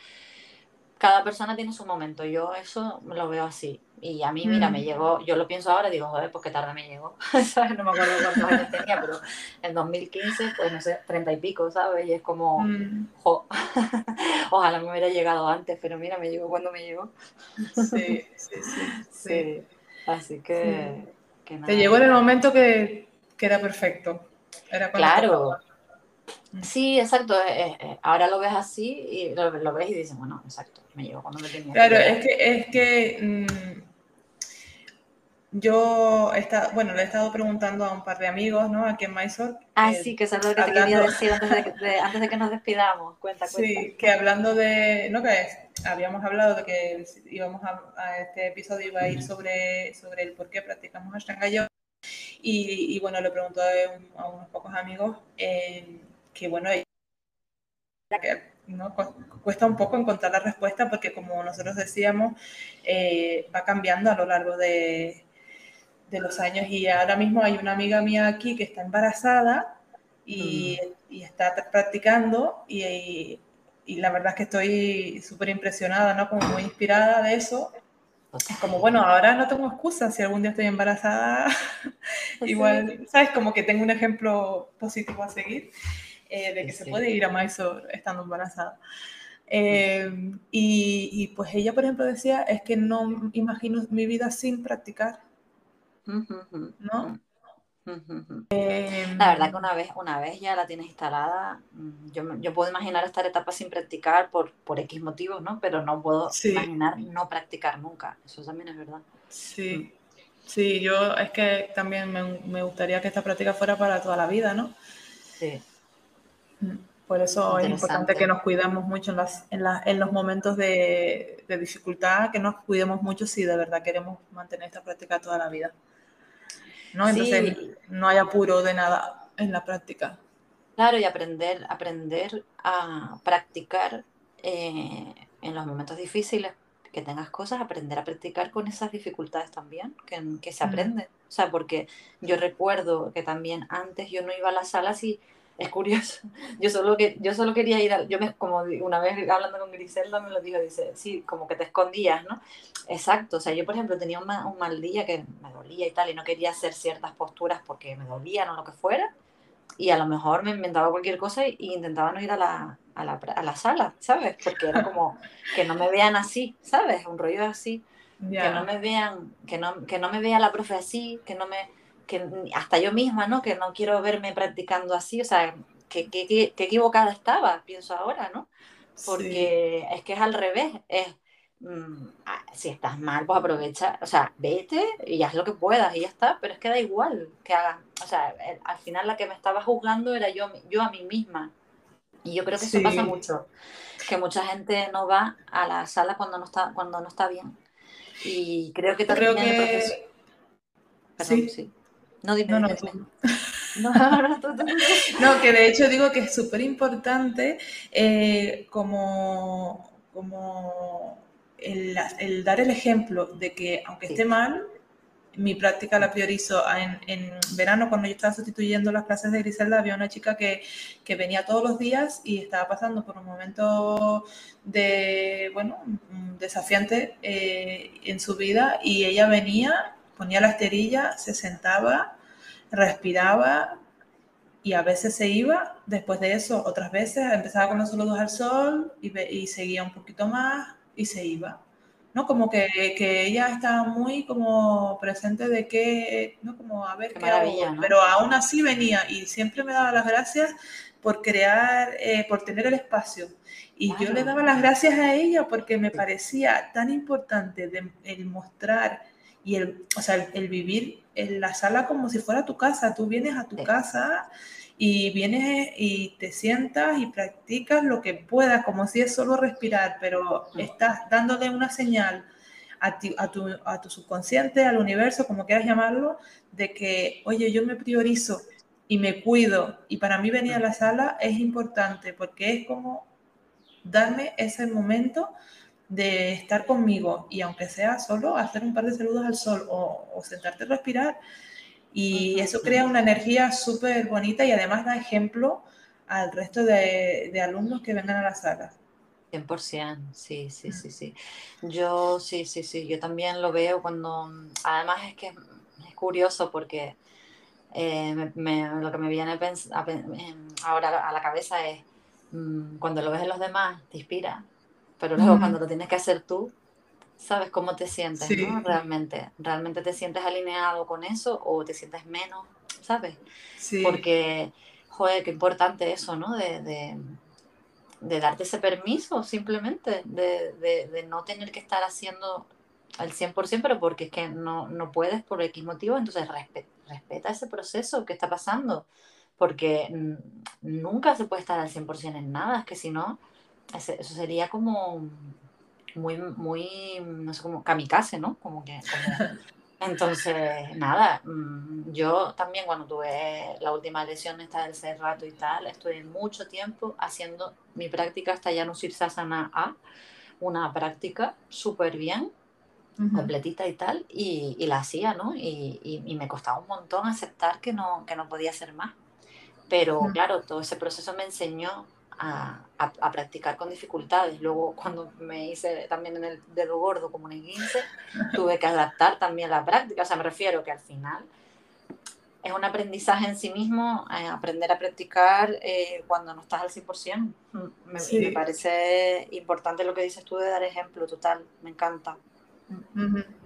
cada persona tiene su momento. Yo eso lo veo así. Y a mí, mira, me mm. llegó, yo lo pienso ahora, digo, joder, pues qué tarde me llegó. No me acuerdo cuántos años tenía, pero en 2015, pues no sé, treinta y pico, ¿sabes? Y es como, mm. ojalá me hubiera llegado antes, pero mira, me llegó cuando me llegó.
Sí, sí, sí. sí.
Así que,
Te llegó en el momento que, que era perfecto. Era
claro. Sí, exacto. Eh, eh, eh, ahora lo ves así y lo, ves y dices, bueno, exacto, me llegó cuando me tenía.
Claro, es que, es que mm, yo, está, bueno, le he estado preguntando a un par de amigos, ¿no? Aquí en Mysore.
Ah, sí, que es algo que te quería decir antes de, antes de, que nos despidamos. Cuenta, cuenta.
Sí, que hablando de, ¿no? Que habíamos hablado de que íbamos a, este episodio iba a ir sobre, sobre el por qué practicamos Ashtanga Yoga. Y, y, bueno, le pregunto a, a unos pocos amigos que bueno, ¿no? cuesta un poco encontrar la respuesta porque como nosotros decíamos, eh, va cambiando a lo largo de, de, los años y ahora mismo hay una amiga mía aquí que está embarazada y, mm. y está practicando y, y, la verdad es que estoy súper impresionada, ¿no? Como muy inspirada de eso. Como, bueno, ahora no tengo excusa si algún día estoy embarazada. Igual, ¿sabes? Como que tengo un ejemplo positivo a seguir. Eh, de que se puede ir a Mysore estando embarazada. Eh, y, y, pues ella, por ejemplo, decía, es que no imagino mi vida sin practicar, ¿no?
Eh, la verdad que una vez, una vez ya la tienes instalada, mm, yo, yo puedo imaginar estar etapa sin practicar por, por X motivos, ¿no? Pero no puedo imaginar no practicar nunca, eso también es verdad.
Sí, mm. sí, yo es que también me, me gustaría que esta práctica fuera para toda la vida, ¿no?
Sí.
Por eso es importante que nos cuidemos mucho en, las, en, en los momentos de, de, dificultad, que nos cuidemos mucho si de verdad queremos mantener esta práctica toda la vida. ¿no? Entonces no hay apuro de nada en la práctica.
Claro, y aprender, aprender a practicar eh, en los momentos difíciles que tengas cosas, aprender a practicar con esas dificultades también, que, que se aprende. O sea, porque yo recuerdo que también antes yo no iba a las salas y es curioso. Yo solo, que, yo solo quería ir, a, yo me, como una vez hablando con Griselda me lo dijo, dice, sí, como que te escondías, ¿no? Exacto, o sea, yo por ejemplo tenía un, un mal día que me dolía y tal, y no quería hacer ciertas posturas porque me dolían o lo que fuera, y a lo mejor me inventaba cualquier cosa e intentaba no ir a la, a la, a la sala, ¿sabes? Porque era como que no me vean así, ¿sabes? Un rollo así, que no me vean, que no, que no me vea la profe así, que no me que hasta yo misma, ¿no? Que no quiero verme practicando así, o sea, que, que, equivocada estaba, pienso ahora, ¿no? Porque es que es al revés, es, mm, ah, si estás mal, pues aprovecha, o sea, vete y haz lo que puedas y ya está, pero es que da igual que hagas, o sea, al final la que me estaba juzgando era yo, yo a mí misma. Y yo creo que eso pasa mucho, que mucha gente no va a la sala cuando no está, cuando no está bien. Y creo que
también creo que...
Perdón, sí. No,
no, no, no, que de hecho digo que es súper importante eh, como, como el, el, dar el ejemplo de que aunque esté mal, mi práctica la priorizo. En, en, verano, cuando yo estaba sustituyendo las clases de Griselda, había una chica que, que, venía todos los días y estaba pasando por un momento de, bueno, desafiante eh, en su vida y ella venía ponía la esterilla, se sentaba, respiraba y a veces se iba. Después de eso, otras veces empezaba con los saludos al sol y, y seguía un poquito más y se iba. ¿no? Como que, que, ella estaba muy como presente de que, ¿no? Como a ver qué, hago. Pero aún así venía y siempre me daba las gracias por crear, eh, por tener el espacio. Y yo le daba las gracias a ella porque me parecía tan importante de, el mostrar y el, o sea, el, vivir en la sala como si fuera tu casa. Tú vienes a tu casa y vienes y te sientas y practicas lo que puedas, como si es solo respirar, pero estás dándole una señal a, a, tu, a tu subconsciente, al universo, como quieras llamarlo, de que, oye, yo me priorizo y me cuido. Y para mí venir a la sala es importante porque es como darme ese momento de estar conmigo y aunque sea solo hacer un par de saludos al sol o, sentarte a respirar Y eso crea una energía súper bonita y además da ejemplo al resto de, de alumnos que vengan a la sala.
100%, sí, sí, sí, sí. Yo, sí, sí, sí, yo también lo veo cuando, además es que es curioso porque eh, lo que me viene ahora a la cabeza es, mm, cuando lo ves en los demás, te inspira, pero luego cuando lo tienes que hacer tú, sabes cómo te sientes, ¿no? Realmente, realmente te sientes alineado con eso o te sientes menos, ¿sabes? Sí. Porque, joder, qué importante eso, ¿no? de de darte ese permiso simplemente, de, de, no tener que estar haciendo al 100%, pero porque es que no, no puedes por X motivo, entonces respeta ese proceso que está pasando, porque nunca se puede estar al 100% en nada, es que si no, eso sería como muy, muy, no sé, como kamikaze, ¿no? Como que... Entonces, nada, mm, yo también cuando tuve la última lesión esta del cerrato y tal, estuve mucho tiempo haciendo mi práctica hasta ya no Sirsasana A, una práctica súper bien, completita y tal, y, la hacía, ¿no? Y, y, me costaba un montón aceptar que no, que no podía hacer más. Pero claro, todo ese proceso me enseñó a, a, practicar con dificultades. Luego, cuando me hice también en el dedo gordo como un esguince, tuve que adaptar también la práctica. O sea, me refiero que al final es un aprendizaje en sí mismo, eh, aprender a practicar eh, cuando no estás al 100%. Me, me, parece importante lo que dices tú de dar ejemplo, total, me encanta.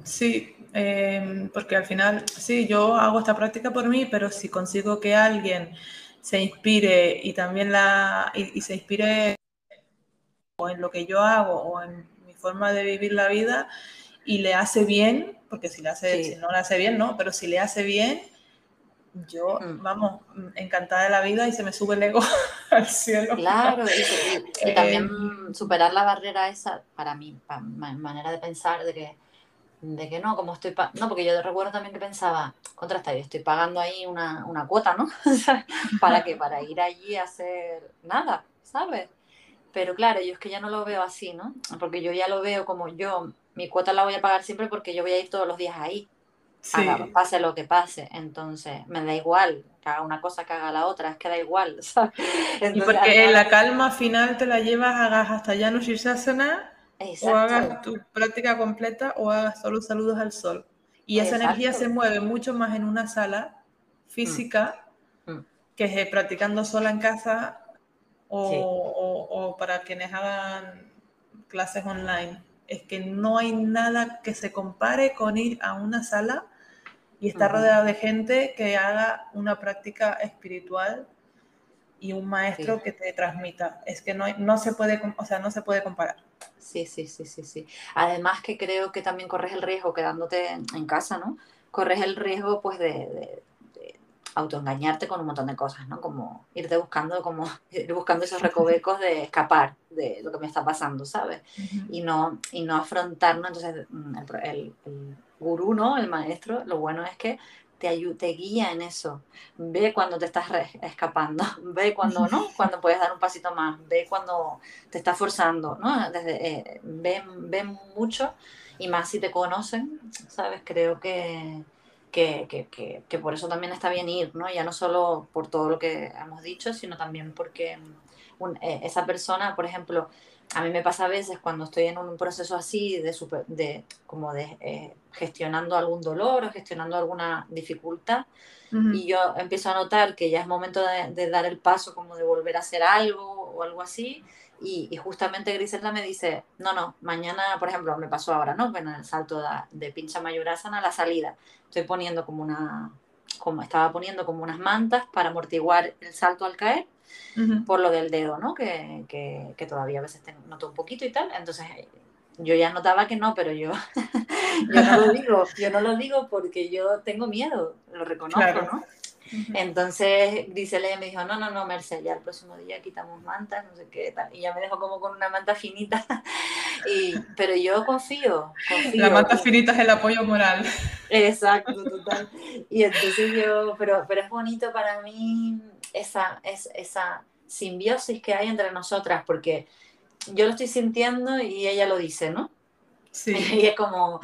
Sí, em, porque al final, sí, yo hago esta práctica por mí, pero si consigo que alguien se inspire y también la y, se inspire o en lo que yo hago o en mi forma de vivir la vida y le hace bien, porque si, le hace, si no le hace bien, no, pero si le hace bien, yo, mm. vamos, encantada de la vida y se me sube el ego al cielo.
Claro, y, también eh, superar la barrera esa, para mí, para mi manera de pensar, de que de que no, como estoy, no, porque yo recuerdo también que pensaba, contra yo estoy pagando ahí una, una cuota, ¿no? ¿Para qué? Para ir allí a hacer nada, ¿sabes? Pero claro, yo es que ya no lo veo así, ¿no? Porque yo ya lo veo como yo, mi cuota la voy a pagar siempre porque yo voy a ir todos los días ahí, pase lo que pase. Entonces, me da igual que haga una cosa, que haga la otra, es que da igual, ¿sabes?
y porque la calma final te la llevas, hagas hasta ya no cenar o hagas tu práctica completa o hagas solo saludos al sol. Y esa energía se mueve mucho más en una sala física mm. Mm. que practicando sola en casa o, para quienes hagan clases online. Es que no hay nada que se compare con ir a una sala y estar rodeado de gente que haga una práctica espiritual y un maestro que te transmita. Es que no, no, se puede, o sea, no se puede comparar.
Sí, sí, sí, sí, sí. Además que creo que también corres el riesgo quedándote en casa, ¿no? Corres el riesgo pues de, de, autoengañarte con un montón de cosas, ¿no? Como irte buscando, como ir buscando esos recovecos de escapar de lo que me está pasando, ¿sabes? Y no, y no afrontarlo. Entonces, mm, el, el gurú, ¿no? El maestro, lo bueno es que te, te guía en eso. Ve cuando te estás escapando, ve cuando no, cuando puedes dar un pasito más, ve cuando te estás forzando, ¿no? Desde, eh, ve, mucho y más si te conocen, ¿sabes? Creo que, que, que, que, por eso también está bien ir, ¿no? Ya no solo por todo lo que hemos dicho, sino también porque eh, esa persona, por ejemplo, a mí me pasa a veces cuando estoy en un proceso así de, de como de eh, gestionando algún dolor o gestionando alguna dificultad y yo empiezo a notar que ya es momento de, dar el paso como de volver a hacer algo o algo así y, justamente Griselda me dice, no, no, mañana, por ejemplo, me pasó ahora, ¿no? En el salto de, de pincha mayurasana a la salida, estoy poniendo como una, como estaba poniendo como unas mantas para amortiguar el salto al caer por lo del dedo, ¿no? Que, que, que, todavía a veces noto un poquito y tal. Entonces yo ya notaba que no, pero yo, yo no lo digo, yo no lo digo porque yo tengo miedo, lo reconozco, ¿no? Entonces Grisele me dijo, no, no, no, Merced, ya el próximo día quitamos mantas, no sé qué tal. Y ya me dejó como con una manta finita. y, pero yo confío, confío.
La manta finita es el apoyo moral.
Exacto, total. Y entonces yo, pero, pero es bonito para mí esa, es, esa simbiosis que hay entre nosotras, porque yo lo estoy sintiendo y ella lo dice, ¿no? Sí. Y es como,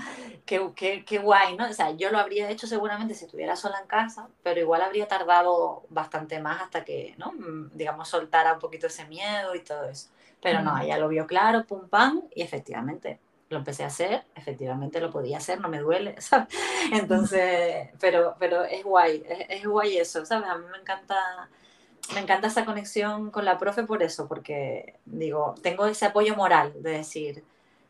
qué, qué, qué, guay, ¿no? O sea, yo lo habría hecho seguramente si estuviera sola en casa, pero igual habría tardado bastante más hasta que, ¿no? Mm, digamos, soltara un poquito ese miedo y todo eso. Pero no, ella lo vio claro, pum, pam, y efectivamente lo empecé a hacer, efectivamente lo podía hacer, no me duele, ¿sabes? Entonces, pero, pero es guay, es, es guay eso, ¿sabes? A mí me encanta me encanta esa conexión con la profe por eso, porque digo, tengo ese apoyo moral de decir,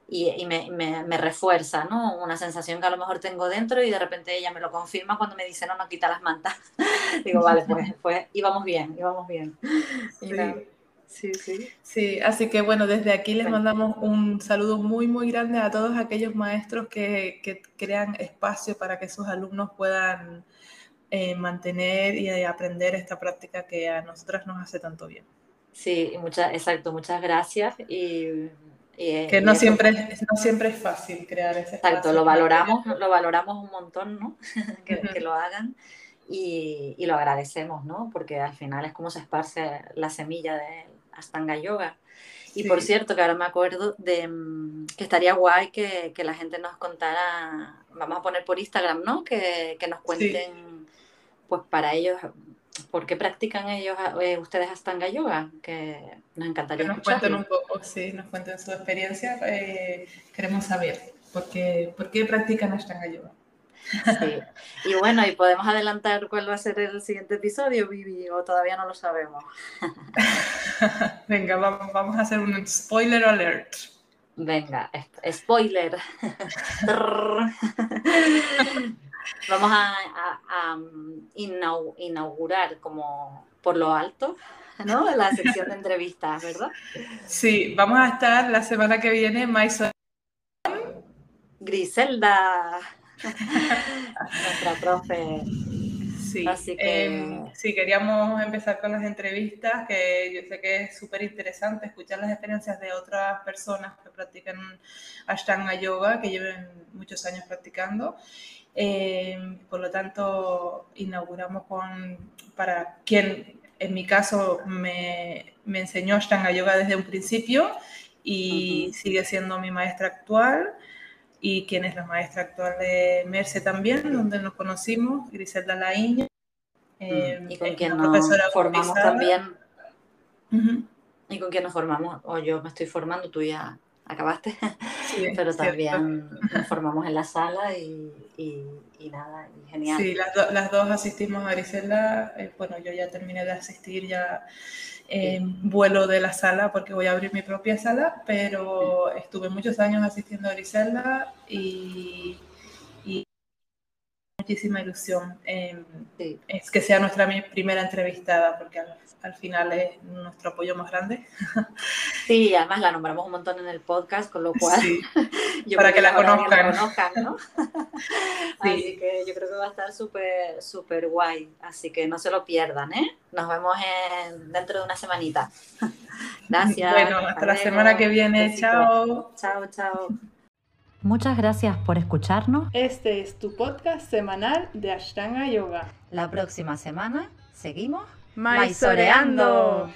y, me, me, refuerza, ¿no? Una sensación que a lo mejor tengo dentro y de repente ella me lo confirma cuando me dice, no, no quita las mantas. digo, vale, pues, pues íbamos bien, íbamos bien.
Sí. Sí, sí. así que bueno, desde aquí les mandamos un saludo muy, muy grande a todos aquellos maestros que, que crean espacio para que sus alumnos puedan eh, mantener y aprender esta práctica que a nosotras nos hace tanto bien.
Sí, muchas, exacto, muchas gracias y
eh, que no siempre, es, no siempre es fácil crear ese
Exacto, lo valoramos, lo valoramos un montón, ¿no? que, que, lo hagan y, y, lo agradecemos, ¿no? Porque al final es como se esparce la semilla de Astanga Yoga. Y por cierto, que ahora me acuerdo de mm, que estaría guay que, que, la gente nos contara, vamos a poner por Instagram, ¿no? Que, que nos cuenten, pues para ellos, ¿Por qué practican ellos, eh, ustedes Astanga Yoga? Que nos encantaría
Que nos cuenten un poco, sí, nos cuenten su experiencia. Eh, queremos saber por qué, por qué practican Astanga Yoga.
Sí. Y bueno, y podemos adelantar cuál va a ser el siguiente episodio, Vivi, o todavía no lo sabemos.
Venga, vamos, vamos a hacer un spoiler alert.
Venga, spoiler. Vamos a, inaugurar como por lo alto, ¿no? La sección de entrevistas, ¿verdad?
Sí, vamos a estar la semana que viene, Maison.
Griselda, nuestra profe.
Sí, Así que... Em, sí, queríamos empezar con las entrevistas, que yo sé que es súper interesante escuchar las experiencias de otras personas que practican Ashtanga Yoga, que lleven muchos años practicando. Eh, por lo tanto, inauguramos con, para quien en mi caso me, me enseñó Ashtanga Yoga desde un principio y sigue siendo mi maestra actual y quien es la maestra actual de Merce también, donde nos conocimos, Griselda Laiña.
Eh, y con quien nos formamos también. Y con quien nos formamos, o yo me estoy formando, tú ya acabaste, pero también nos formamos en la sala y, y, nada, y genial.
Sí, las, las, dos asistimos a Griselda, eh, bueno, yo ya terminé de asistir ya vuelo de la sala porque voy a abrir mi propia sala, pero estuve muchos años asistiendo a Griselda y, y muchísima ilusión es que sea nuestra primera entrevistada, porque al, al, final es nuestro apoyo más grande.
Sí, además la nombramos un montón en el podcast, con lo cual
para que, la conozcan.
¿no? Así que yo creo que va a estar súper, súper guay, así que no se lo pierdan, ¿eh? Nos vemos en, dentro de una semanita. Gracias.
Bueno, hasta la semana que viene. Chao.
Chao, chao. Muchas gracias por escucharnos.
Este es tu podcast semanal de Ashtanga Yoga.
La próxima semana seguimos
maizoreando.